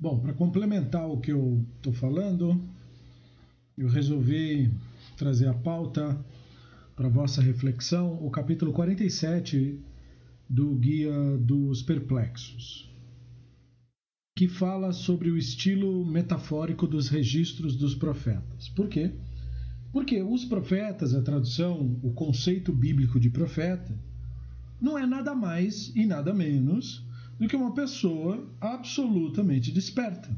Bom, para complementar o que eu estou falando, eu resolvi trazer a pauta para vossa reflexão, o capítulo 47 do Guia dos Perplexos, que fala sobre o estilo metafórico dos registros dos profetas. Por quê? Porque os profetas, a tradução, o conceito bíblico de profeta, não é nada mais e nada menos do que uma pessoa absolutamente desperta,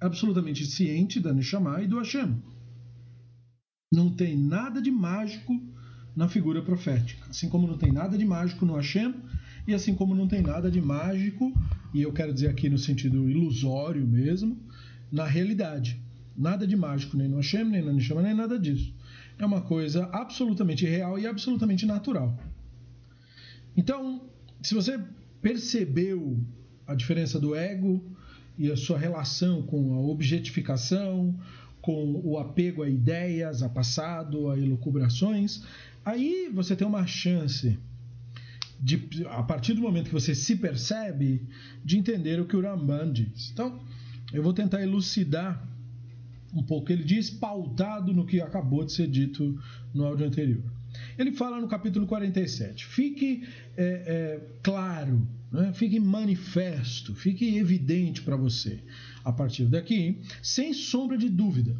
absolutamente ciente da Neshama e do Hashem. Não tem nada de mágico na figura profética, assim como não tem nada de mágico no Hashem e assim como não tem nada de mágico, e eu quero dizer aqui no sentido ilusório mesmo, na realidade. Nada de mágico nem no Hashem, nem na Neshama, nem nada disso. É uma coisa absolutamente real e absolutamente natural. Então, se você percebeu a diferença do ego e a sua relação com a objetificação, com o apego a ideias, a passado, a elucubrações, aí você tem uma chance de, a partir do momento que você se percebe, de entender o que o Ramban diz. Então, eu vou tentar elucidar um pouco. Ele diz pautado no que acabou de ser dito no áudio anterior. Ele fala no capítulo 47: fique é, é, claro, né? fique manifesto, fique evidente para você, a partir daqui, sem sombra de dúvida.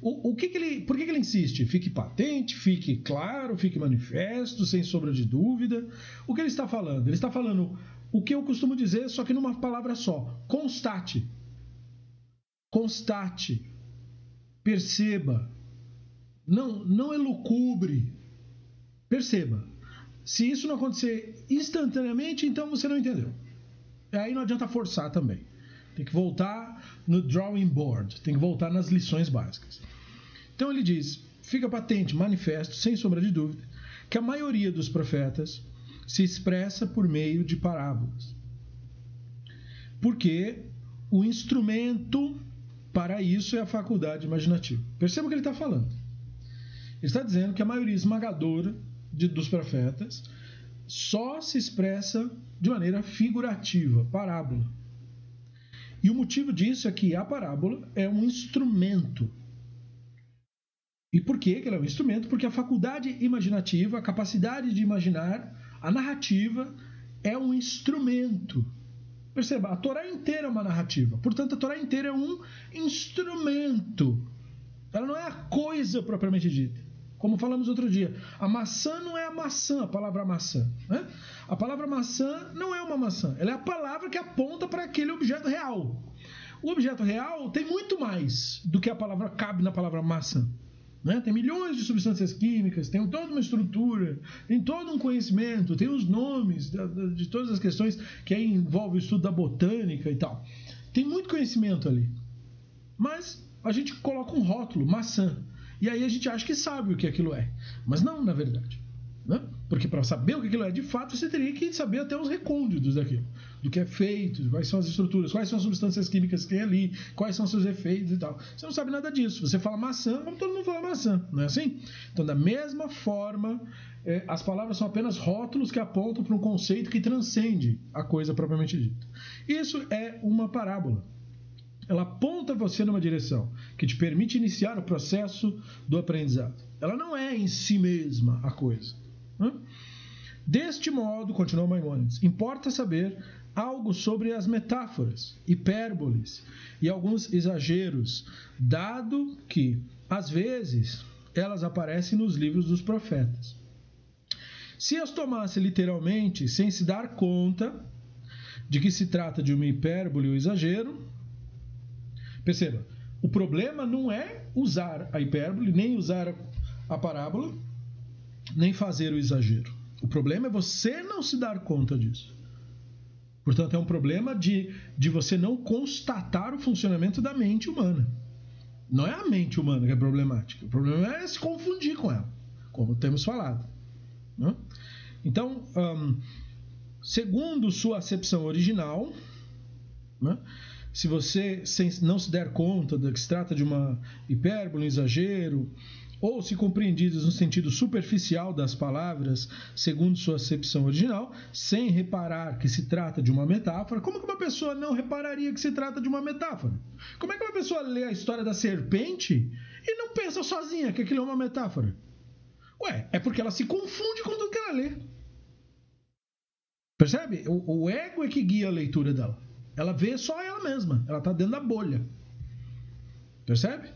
O, o que, que, ele, por que, que ele insiste? Fique patente, fique claro, fique manifesto, sem sombra de dúvida. O que ele está falando? Ele está falando o que eu costumo dizer, só que numa palavra só: constate. Constate. Perceba. Não, não elucubre. Perceba. Se isso não acontecer instantaneamente, então você não entendeu. Aí não adianta forçar também. Tem que voltar no drawing board, tem que voltar nas lições básicas. Então ele diz: fica patente, manifesto, sem sombra de dúvida, que a maioria dos profetas se expressa por meio de parábolas. Porque o instrumento para isso é a faculdade imaginativa. Perceba o que ele está falando. Ele está dizendo que a maioria esmagadora de, dos profetas só se expressa de maneira figurativa, parábola. E o motivo disso é que a parábola é um instrumento. E por que ela é um instrumento? Porque a faculdade imaginativa, a capacidade de imaginar, a narrativa é um instrumento. Perceba, a Torá inteira é uma narrativa. Portanto, a Torá inteira é um instrumento. Ela não é a coisa propriamente dita. Como falamos outro dia, a maçã não é a maçã, a palavra maçã. Né? A palavra maçã não é uma maçã, ela é a palavra que aponta para aquele objeto real. O objeto real tem muito mais do que a palavra cabe na palavra maçã. Né? Tem milhões de substâncias químicas, tem toda uma estrutura, tem todo um conhecimento, tem os nomes de, todas as questões que aí envolve o estudo da botânica e tal. Tem muito conhecimento ali. Mas a gente coloca um rótulo, maçã. E aí a gente acha que sabe o que aquilo é. Mas não, na verdade. Né? Porque para saber o que aquilo é de fato, você teria que saber até os recônditos daquilo. Do que é feito, quais são as estruturas, quais são as substâncias químicas que tem ali, quais são seus efeitos e tal. Você não sabe nada disso. Você fala maçã, como todo mundo fala maçã, não é assim? Então, da mesma forma, é, as palavras são apenas rótulos que apontam para um conceito que transcende a coisa propriamente dita. Isso é uma parábola ela aponta você numa direção que te permite iniciar o processo do aprendizado. Ela não é em si mesma a coisa. Né? Deste modo, continua Maimonides, importa saber algo sobre as metáforas, hipérboles e alguns exageros, dado que, às vezes, elas aparecem nos livros dos profetas. Se as tomasse literalmente, sem se dar conta de que se trata de uma hipérbole ou exagero, Perceba, o problema não é usar a hipérbole, nem usar a parábola, nem fazer o exagero. O problema é você não se dar conta disso. Portanto, é um problema de, de você não constatar o funcionamento da mente humana. Não é a mente humana que é problemática. O problema é se confundir com ela, como temos falado. Né? Então, um, segundo sua acepção original, né, se você não se der conta de que se trata de uma hipérbole, um exagero, ou se compreendidas no sentido superficial das palavras, segundo sua acepção original, sem reparar que se trata de uma metáfora, como que uma pessoa não repararia que se trata de uma metáfora? Como é que uma pessoa lê a história da serpente e não pensa sozinha que aquilo é uma metáfora? Ué, é porque ela se confunde com tudo que ela lê. Percebe? O, o ego é que guia a leitura dela. Ela vê só ela mesma. Ela está dentro da bolha. Percebe?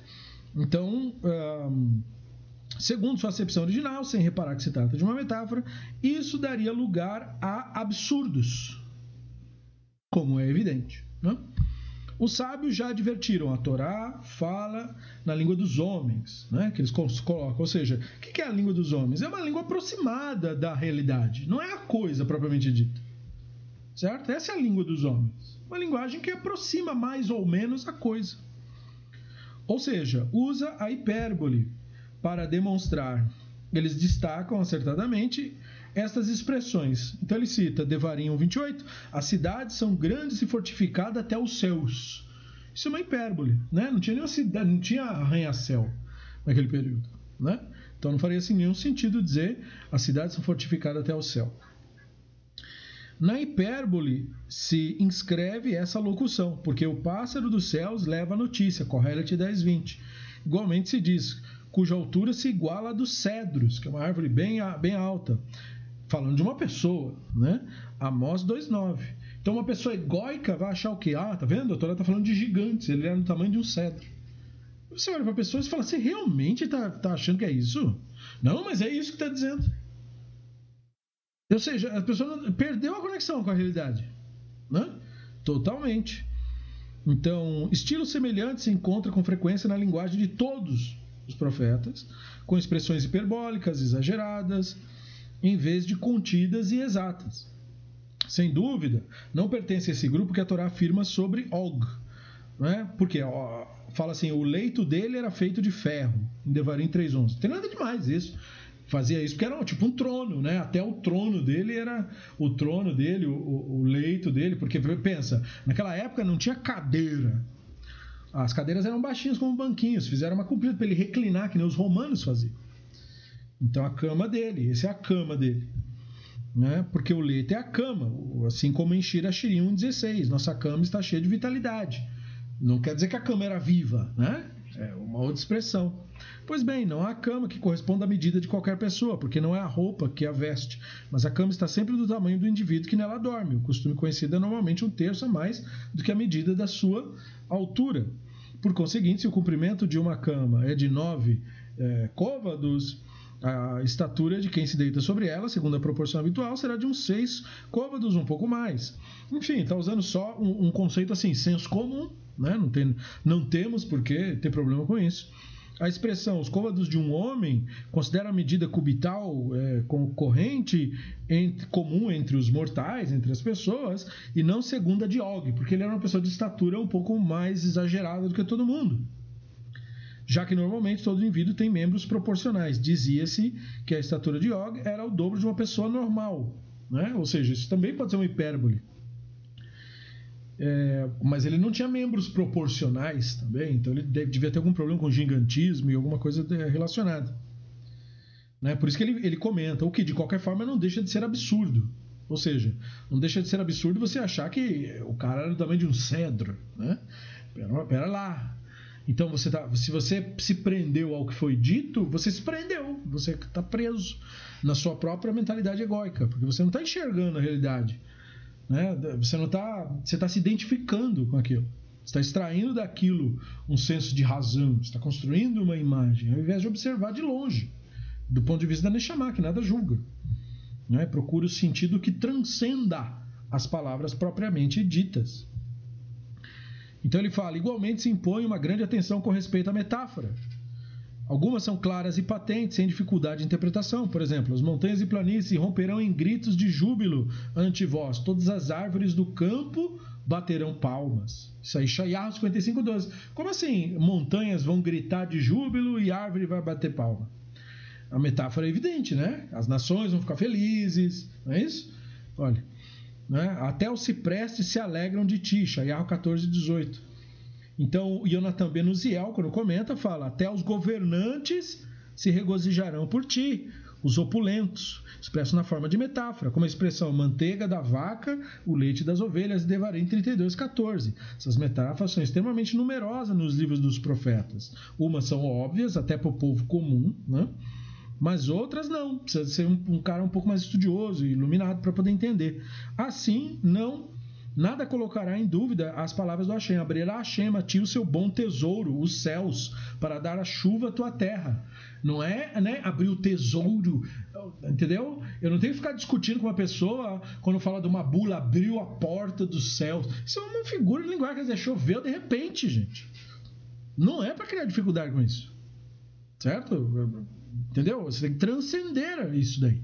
Então, segundo sua acepção original, sem reparar que se trata de uma metáfora, isso daria lugar a absurdos, como é evidente. Né? Os sábios já advertiram, a Torá fala na língua dos homens, né? que eles colocam. Ou seja, o que é a língua dos homens? É uma língua aproximada da realidade, não é a coisa propriamente dita. Certo? Essa é a língua dos homens. Uma linguagem que aproxima mais ou menos a coisa. Ou seja, usa a hipérbole para demonstrar. Eles destacam acertadamente estas expressões. Então ele cita Devarim 1:28, as cidades são grandes e fortificadas até os céus. Isso é uma hipérbole, né? Não tinha nenhuma cidade, não tinha arranha-céu naquele período, né? Então não faria assim, nenhum sentido dizer as cidades são fortificadas até o céu. Na hipérbole se inscreve essa locução, porque o pássaro dos céus leva a notícia, Correlet 10:20. Igualmente se diz, cuja altura se iguala à dos cedros, que é uma árvore bem, bem alta, falando de uma pessoa, né? Amós 2:9. Então uma pessoa egóica vai achar o quê? Ah, tá vendo? A Torá tá falando de gigantes, ele é no tamanho de um cedro. Você olha para a pessoa e fala, você realmente tá, tá achando que é isso? Não, mas é isso que está dizendo. Ou seja, a pessoa perdeu a conexão com a realidade. Né? Totalmente. Então, estilos semelhantes se encontram com frequência na linguagem de todos os profetas, com expressões hiperbólicas, exageradas, em vez de contidas e exatas. Sem dúvida, não pertence a esse grupo que a Torá afirma sobre Og. Né? Porque ó, fala assim: o leito dele era feito de ferro, em Devarim 3.11. Não tem nada demais isso fazia isso porque era tipo um trono, né? Até o trono dele era o trono dele, o, o leito dele, porque pensa, naquela época não tinha cadeira. As cadeiras eram baixinhas como banquinhos, fizeram uma comprida para ele reclinar, que nem os romanos faziam. Então a cama dele, essa é a cama dele. Né? Porque o leito é a cama, assim como em Shira Shirim 1,16. Nossa cama está cheia de vitalidade. Não quer dizer que a cama era viva, né? É uma outra expressão. Pois bem, não há cama que corresponda à medida de qualquer pessoa, porque não é a roupa que a veste, mas a cama está sempre do tamanho do indivíduo que nela dorme. O costume conhecido é normalmente um terço a mais do que a medida da sua altura. Por conseguinte, se o comprimento de uma cama é de nove é, côvados, a estatura de quem se deita sobre ela, segundo a proporção habitual, será de uns seis côvados, um pouco mais. Enfim, está usando só um, um, conceito assim, senso comum, né? não, tem, não temos por que ter problema com isso. A expressão os côvados de um homem considera a medida cubital é, corrente entre, comum entre os mortais, entre as pessoas, e não segunda de Og, porque ele era uma pessoa de estatura um pouco mais exagerada do que todo mundo. Já que normalmente todo indivíduo tem membros proporcionais. Dizia-se que a estatura de Og era o dobro de uma pessoa normal. Né? Ou seja, isso também pode ser uma hipérbole. É, mas ele não tinha membros proporcionais também, então ele deve, devia ter algum problema com gigantismo e alguma coisa relacionada. Né? Por isso que ele, ele comenta, o que de qualquer forma não deixa de ser absurdo. Ou seja, não deixa de ser absurdo você achar que o cara era tamanho de um cedro. Né? Pera, pera lá. Então, você tá, se você se prendeu ao que foi dito, você se prendeu. Você está preso na sua própria mentalidade egóica, porque você não está enxergando a realidade. Né? Você não está, você está se identificando com aquilo. Você está extraindo daquilo um senso de razão, está construindo uma imagem, ao invés de observar de longe, do ponto de vista da Neshama, que nada julga. Né? Procura o sentido que transcenda as palavras propriamente ditas. Então ele fala: igualmente se impõe uma grande atenção com respeito à metáfora. Algumas são claras e patentes, sem dificuldade de interpretação. Por exemplo, as montanhas e planícies romperão em gritos de júbilo ante vós. Todas as árvores do campo baterão palmas. Isso aí, Shaiah 55, 12. Como assim montanhas vão gritar de júbilo e árvore vai bater palma? A metáfora é evidente, né? As nações vão ficar felizes, não é isso? Olha, né? até os ciprestes se alegram de ti, Shaiah 14, 18. Então, Jonathan Benuziel, quando comenta, fala: até os governantes se regozijarão por ti, os opulentos, expresso na forma de metáfora, como a expressão manteiga da vaca, o leite das ovelhas, Devarim 32, 14. Essas metáforas são extremamente numerosas nos livros dos profetas. Umas são óbvias, até para o povo comum, né? mas outras não. Precisa ser um, um cara um pouco mais estudioso e iluminado para poder entender. Assim, não Nada colocará em dúvida as palavras do Hashem. Abrirá Hashem a ti o seu bom tesouro, os céus, para dar a chuva à tua terra. Não é né, abrir o tesouro, entendeu? Eu não tenho que ficar discutindo com uma pessoa quando fala de uma bula, abriu a porta dos céus. Isso é uma figura de linguagem, quer dizer, choveu de repente, gente. Não é para criar dificuldade com isso. Certo? Entendeu? Você tem que transcender isso daí.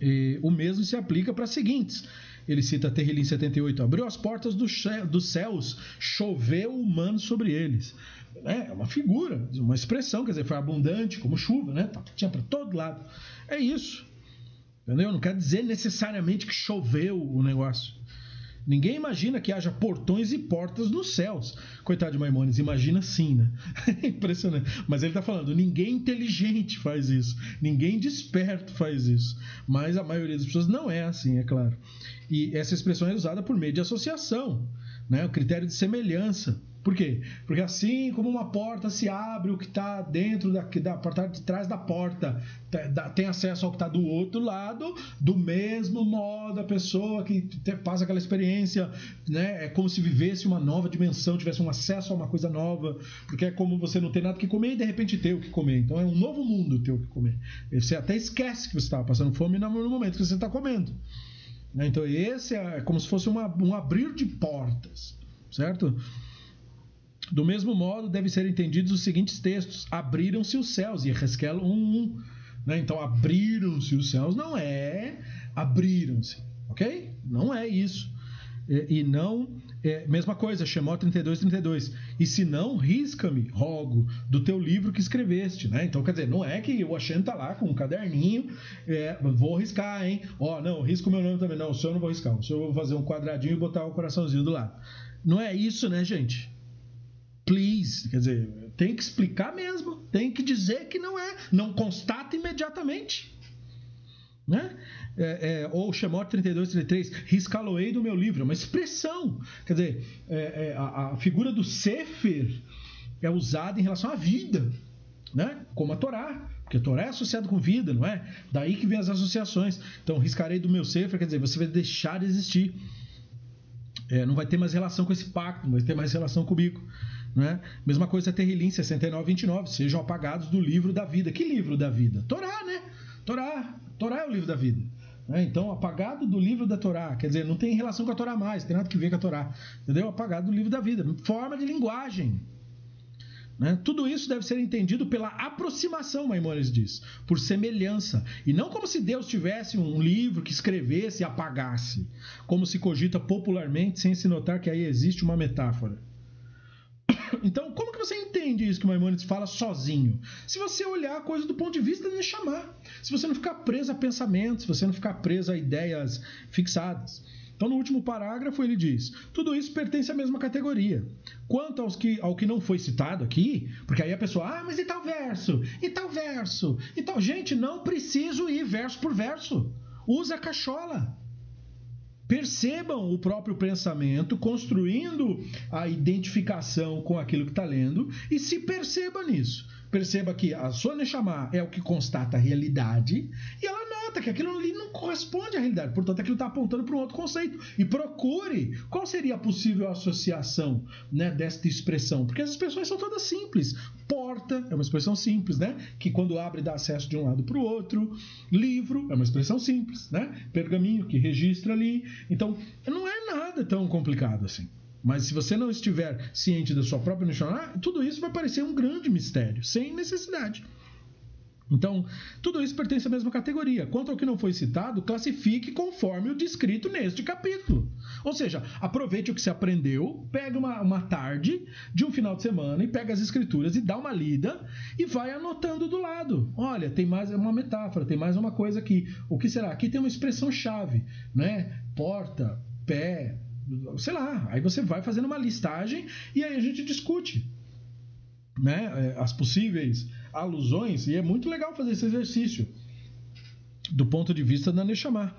E o mesmo se aplica para as seguintes ele cita Terrilim 78, abriu as portas do dos céus, choveu humano sobre eles. É uma figura, uma expressão, quer dizer, foi abundante como chuva, né? Tá, tinha para todo lado. É isso. Entendeu? Não quer dizer necessariamente que choveu o negócio. Ninguém imagina que haja portões e portas nos céus. Coitado de Maimonides, imagina sim, né? Impressionante. Mas ele está falando, ninguém inteligente faz isso, ninguém desperto faz isso. Mas a maioria das pessoas não é assim, é claro. E essa expressão é usada por meio de associação, né? o critério de semelhança. Por quê? Porque assim como uma porta se abre, o que está dentro da, da porta de trás da porta tem acesso ao que está do outro lado, do mesmo modo a pessoa que passa aquela experiência, né, é como se vivesse uma nova dimensão, tivesse um acesso a uma coisa nova, porque é como você não tem nada que comer e de repente ter o que comer. Então é um novo mundo ter o que comer. Você até esquece que você estava passando fome no momento que você está comendo. Né? Então esse é como se fosse uma, um abrir de portas, certo? Do mesmo modo, devem ser entendidos os seguintes textos: Abriram-se os céus, e Ezequiel 1:1. Né? Então, abriram-se os céus não é abriram-se, ok? Não é isso. E, e não, é, mesma coisa, Shemó 32, 32. E se não, risca-me, rogo, do teu livro que escreveste, né? Então, quer dizer, não é que o Hashem tá lá com um caderninho, é, vou riscar, hein? Ó, oh, não, risca o meu nome também. Não, o senhor não vou riscar, o senhor vou fazer um quadradinho e botar o coraçãozinho do lado. Não é isso, né, gente? please. Quer dizer, tem que explicar mesmo, tem que dizer que não é, não constata imediatamente. Né? É, é, ou Shemot 32, 33, riscaloei do meu livro, é uma expressão. Quer dizer, é, é, a, a, figura do Sefer é usada em relação à vida, né? como a Torá. Porque a Torá é associada com vida, não é? Daí que vem as associações. Então, riscarei do meu Sefer, quer dizer, você vai deixar de existir. É, não vai ter mais relação com esse pacto, não vai ter mais relação comigo. Né? Mesma coisa Terrilim 69, 29. Sejam apagados do livro da vida. Que livro da vida? Torá, né? Torá. Torá é o livro da vida. Né? Então, apagado do livro da Torá. Quer dizer, não tem relação com a Torá mais, tem nada que ver com a Torá. Entendeu? Apagado do livro da vida. Forma de linguagem. Né? Tudo isso deve ser entendido pela aproximação, Maimonides diz, por semelhança, e não como se Deus tivesse um livro que escrevesse e apagasse, como se cogita popularmente, sem se notar que aí existe uma metáfora. Então, como que você entende isso que Maimonides fala sozinho? Se você olhar a coisa do ponto de vista de chamar, se você não ficar preso a pensamentos, se você não ficar preso a ideias fixadas. Então, no último parágrafo, ele diz: tudo isso pertence à mesma categoria. Quanto aos que, ao que não foi citado aqui, porque aí a pessoa, ah, mas e tal verso? E tal verso? E tal. Gente, não preciso ir verso por verso. Usa a cachola percebam o próprio pensamento, construindo a identificação com aquilo que está lendo e se perceba nisso. Perceba que a sua Neshama é o que constata a realidade e ela nota que aquilo ali não corresponde à realidade. Portanto, aquilo está apontando para um outro conceito. E procure qual seria a possível associação né, desta expressão. Porque as expressões são todas simples. Porta é uma expressão simples, né? Que quando abre dá acesso de um lado para o outro. Livro é uma expressão simples, né? Pergaminho que registra ali. Então, não é nada tão complicado assim. Mas se você não estiver ciente da sua própria Neshama, tudo isso vai parecer um grande mistério, sem necessidade. Então, tudo isso pertence à mesma categoria. Quanto ao que não foi citado, classifique conforme o descrito neste capítulo. Ou seja, aproveite o que se aprendeu, pega uma, uma tarde de um final de semana e pega as escrituras e dá uma lida e vai anotando do lado. Olha, tem mais uma metáfora, tem mais uma coisa aqui. O que será? Aqui tem uma expressão-chave, né? Porta, pé, sei lá. Aí você vai fazendo uma listagem e aí a gente discute né, é, as possíveis alusões, e é muito legal fazer esse exercício do ponto de vista da Neshama.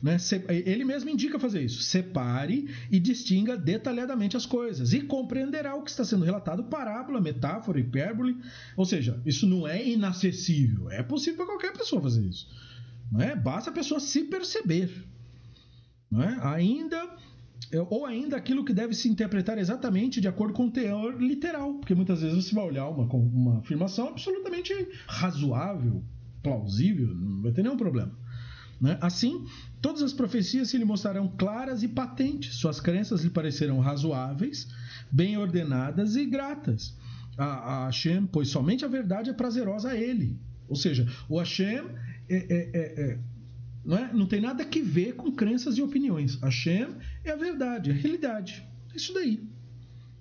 Né? Ele mesmo indica fazer isso. Separe e distinga detalhadamente as coisas e compreenderá o que está sendo relatado, parábola, metáfora, hipérbole. Ou seja, isso não é inacessível. É possível para qualquer pessoa fazer isso. Não é? Basta a pessoa se perceber. Não é? Ainda ou ainda aquilo que deve se interpretar exatamente de acordo com o teor literal, porque muitas vezes você vai olhar uma, uma afirmação absolutamente razoável, plausível, não vai ter nenhum problema. Né? Assim, todas as profecias se lhe mostrarão claras e patentes, suas crenças lhe parecerão razoáveis, bem ordenadas e gratas a, a Hashem, pois somente a verdade é prazerosa a ele. Ou seja, o Hashem é, é, é, é não, é? não tem nada que ver com crenças e opiniões. Hashem é a verdade, é a realidade. É isso daí.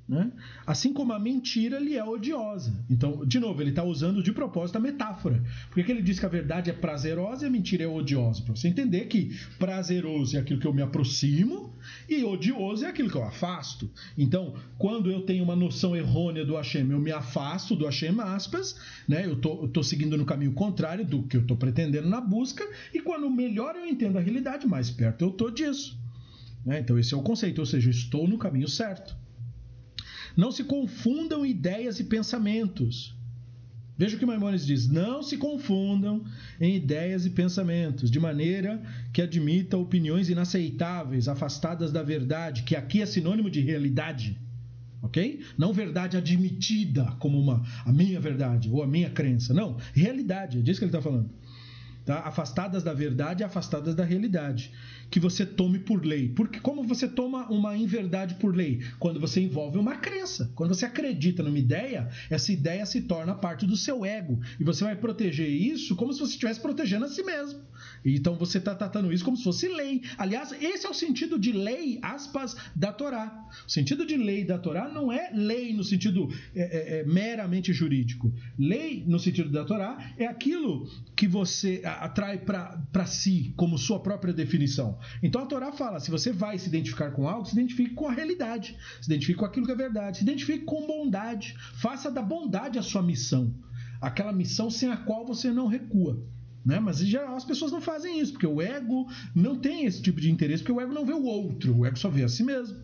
Né? Assim como a mentira lhe é odiosa. Então, de novo, ele está usando de propósito a metáfora. Por que ele diz que a verdade é prazerosa e a mentira é odiosa? Para você entender que prazeroso é aquilo que eu me aproximo e odioso é aquilo que eu afasto. Então, quando eu tenho uma noção errônea do Hashem, eu me afasto do Hashem, aspas, né? eu estou seguindo no caminho contrário do que eu estou pretendendo na busca, e quando melhor eu entendo a realidade, mais perto eu estou disso. Né? Então, esse é o conceito, ou seja, estou no caminho certo. Não se confundam ideias e pensamentos. Veja o que Maimonides diz: não se confundam em ideias e pensamentos, de maneira que admita opiniões inaceitáveis, afastadas da verdade, que aqui é sinônimo de realidade. Ok? Não verdade admitida como uma a minha verdade ou a minha crença. Não, realidade, é disso que ele está falando. Tá? Afastadas da verdade, afastadas da realidade que você tome por lei. Porque como você toma uma inverdade por lei? Quando você envolve uma crença. Quando você acredita numa ideia, essa ideia se torna parte do seu ego. E você vai proteger isso como se você estivesse protegendo a si mesmo. Então você está tratando isso como se fosse lei. Aliás, esse é o sentido de lei, aspas, da Torá. O sentido de lei da Torá não é lei no sentido é, é, é, meramente jurídico. Lei, no sentido da Torá, é aquilo que você atrai para si como sua própria definição. Então a Torá fala: se você vai se identificar com algo, se identifique com a realidade, se identifique com aquilo que é verdade, se identifique com bondade, faça da bondade a sua missão, aquela missão sem a qual você não recua. Né? Mas em geral as pessoas não fazem isso, porque o ego não tem esse tipo de interesse, porque o ego não vê o outro, o ego só vê a si mesmo.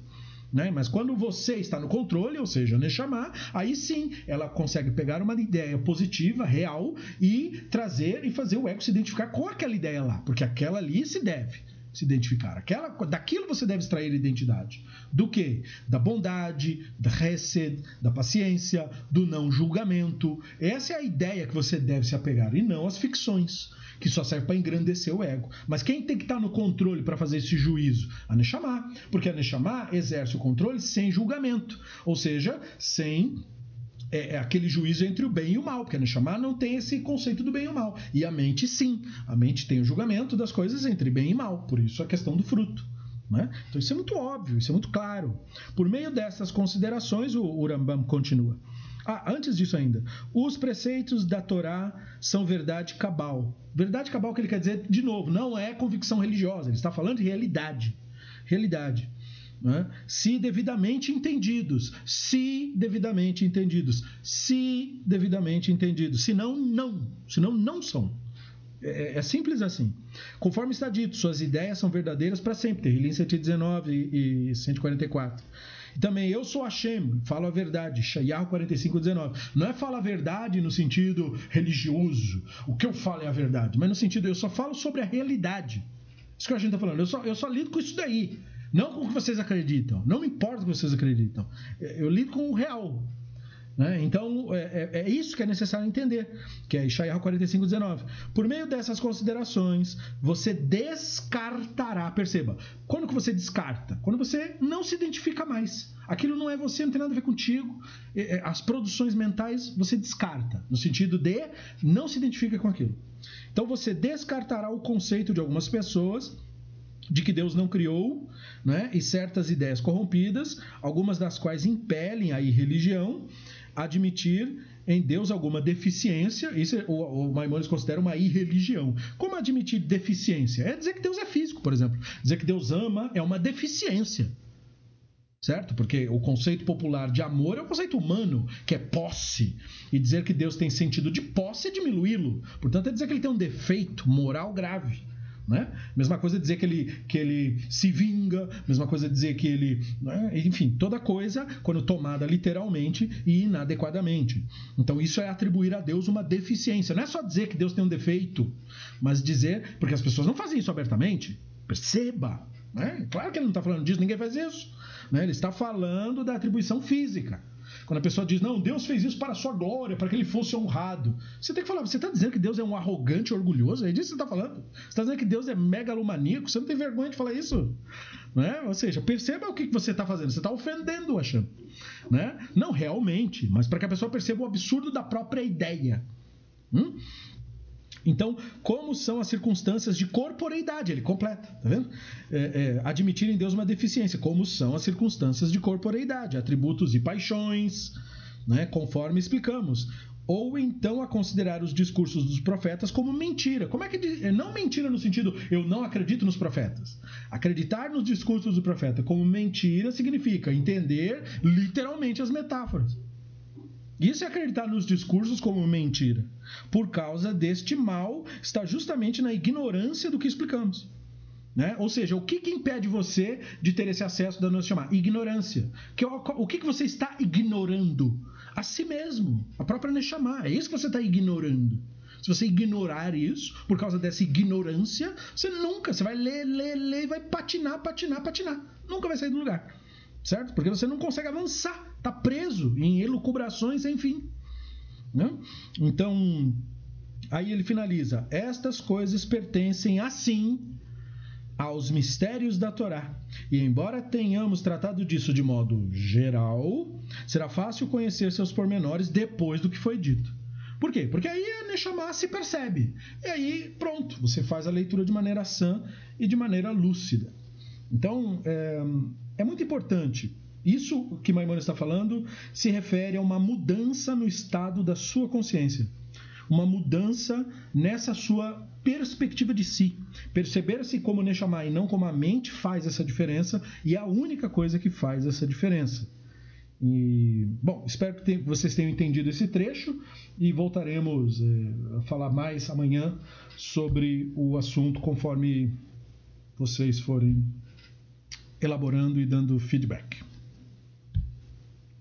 Né? Mas quando você está no controle, ou seja, Neshama, aí sim ela consegue pegar uma ideia positiva, real, e trazer e fazer o ego se identificar com aquela ideia lá, porque aquela ali se deve se identificar. Aquela, daquilo você deve extrair identidade. Do que? Da bondade, da resed, da paciência, do não julgamento. Essa é a ideia que você deve se apegar, e não as ficções, que só servem para engrandecer o ego. Mas quem tem que estar no controle para fazer esse juízo? A Neshama. Porque a Neshama exerce o controle sem julgamento, ou seja, sem é, é, aquele juízo entre o bem e o mal, porque a Neshama não tem esse conceito do bem e o mal. E a mente, sim. A mente tem o julgamento das coisas entre bem e mal. Por isso a questão do fruto. Né? Então isso é muito óbvio, isso é muito claro. Por meio dessas considerações, o Urambam continua. Ah, antes disso ainda, os preceitos da Torá são verdade cabal. Verdade cabal que ele quer dizer, de novo, não é convicção religiosa, ele está falando de realidade. Realidade né? se devidamente entendidos, se devidamente entendidos, se devidamente entendidos, senão não, senão não são. É, é, simples assim. Conforme está dito, suas ideias são verdadeiras para sempre. Terrilim 119 e 144. E também, eu sou Hashem, falo a verdade. Shayahu 45, 19. Não é falar a verdade no sentido religioso, o que eu falo é a verdade, mas no sentido, eu só falo sobre a realidade. Isso que a gente está falando, eu só, eu só lido com isso daí. Não com o que vocês acreditam. Não importa o que vocês acreditam. Eu lido com o real. Né? Então, é, é, é, isso que é necessário entender, que é Ishaiah 45, 19. Por meio dessas considerações, você descartará, perceba, quando que você descarta? Quando você não se identifica mais. Aquilo não é você, não tem nada a ver contigo. É, é, as produções mentais você descarta, no sentido de não se identifica com aquilo. Então, você descartará o conceito de algumas pessoas de que Deus não criou, né? e certas ideias corrompidas, algumas das quais impelem a irreligião, a admitir em Deus alguma deficiência, isso é, o, o Maimonides considera uma irreligião. Como admitir deficiência? É dizer que Deus é físico, por exemplo. Dizer que Deus ama é uma deficiência. certo? Porque o conceito popular de amor é um conceito humano, que é posse. E dizer que Deus tem sentido de posse é diminuí-lo. Portanto, é dizer que ele tem um defeito moral grave. Né? Mesma coisa dizer que ele, que ele se vinga, mesma coisa dizer que ele. Né? Enfim, toda coisa quando tomada literalmente e inadequadamente. Então, isso é atribuir a Deus uma deficiência. Não é só dizer que Deus tem um defeito, mas dizer. Porque as pessoas não fazem isso abertamente. Perceba! Né? Claro que ele não está falando disso, ninguém faz isso. Né? Ele está falando da atribuição física. Quando a pessoa diz, não, Deus fez isso para a sua glória, para que ele fosse honrado. Você tem que falar, você está dizendo que Deus é um arrogante, orgulhoso? É disso que você está falando? Você está dizendo que Deus é megalomaníaco? Você não tem vergonha de falar isso? Né? Ou seja, perceba o que você está fazendo. Você está ofendendo o Hashem. Né? Não realmente, mas para que a pessoa perceba o absurdo da própria ideia. Hum? Então, como são as circunstâncias de corporeidade? Ele completa, tá vendo? É, é, admitir em Deus uma deficiência. Como são as circunstâncias de corporeidade? Atributos e paixões, né? conforme explicamos. Ou então a considerar os discursos dos profetas como mentira. Como é que. Não mentira no sentido eu não acredito nos profetas. Acreditar nos discursos do profeta como mentira significa entender literalmente as metáforas. Isso é acreditar nos discursos como mentira. Por causa deste mal, está justamente na ignorância do que explicamos. Né? Ou seja, o que, que, impede você de ter esse acesso da nossa chamada? Ignorância. Que, o, o que, que você está ignorando? A si mesmo, a própria Neshama. É isso que você está ignorando. Se você ignorar isso, por causa dessa ignorância, você nunca, você vai ler, ler, ler e vai patinar, patinar, patinar. Nunca vai sair do lugar certo? Porque você não consegue avançar, está preso em elucubrações sem fim. Né? Então, aí ele finaliza: Estas coisas pertencem assim aos mistérios da Torá. E embora tenhamos tratado disso de modo geral, será fácil conhecer seus pormenores depois do que foi dito. Por quê? Porque aí a Neshama se percebe. E aí, pronto, você faz a leitura de maneira sã e de maneira lúcida. Então, é, é muito importante. Isso que Maimonides está falando se refere a uma mudança no estado da sua consciência. Uma mudança nessa sua perspectiva de si. Perceber-se como Neshama e não como a mente faz essa diferença e é a única coisa que faz essa diferença. E, bom, espero que vocês tenham entendido esse trecho e voltaremos é, a falar mais amanhã sobre o assunto conforme vocês forem elaborando e dando feedback.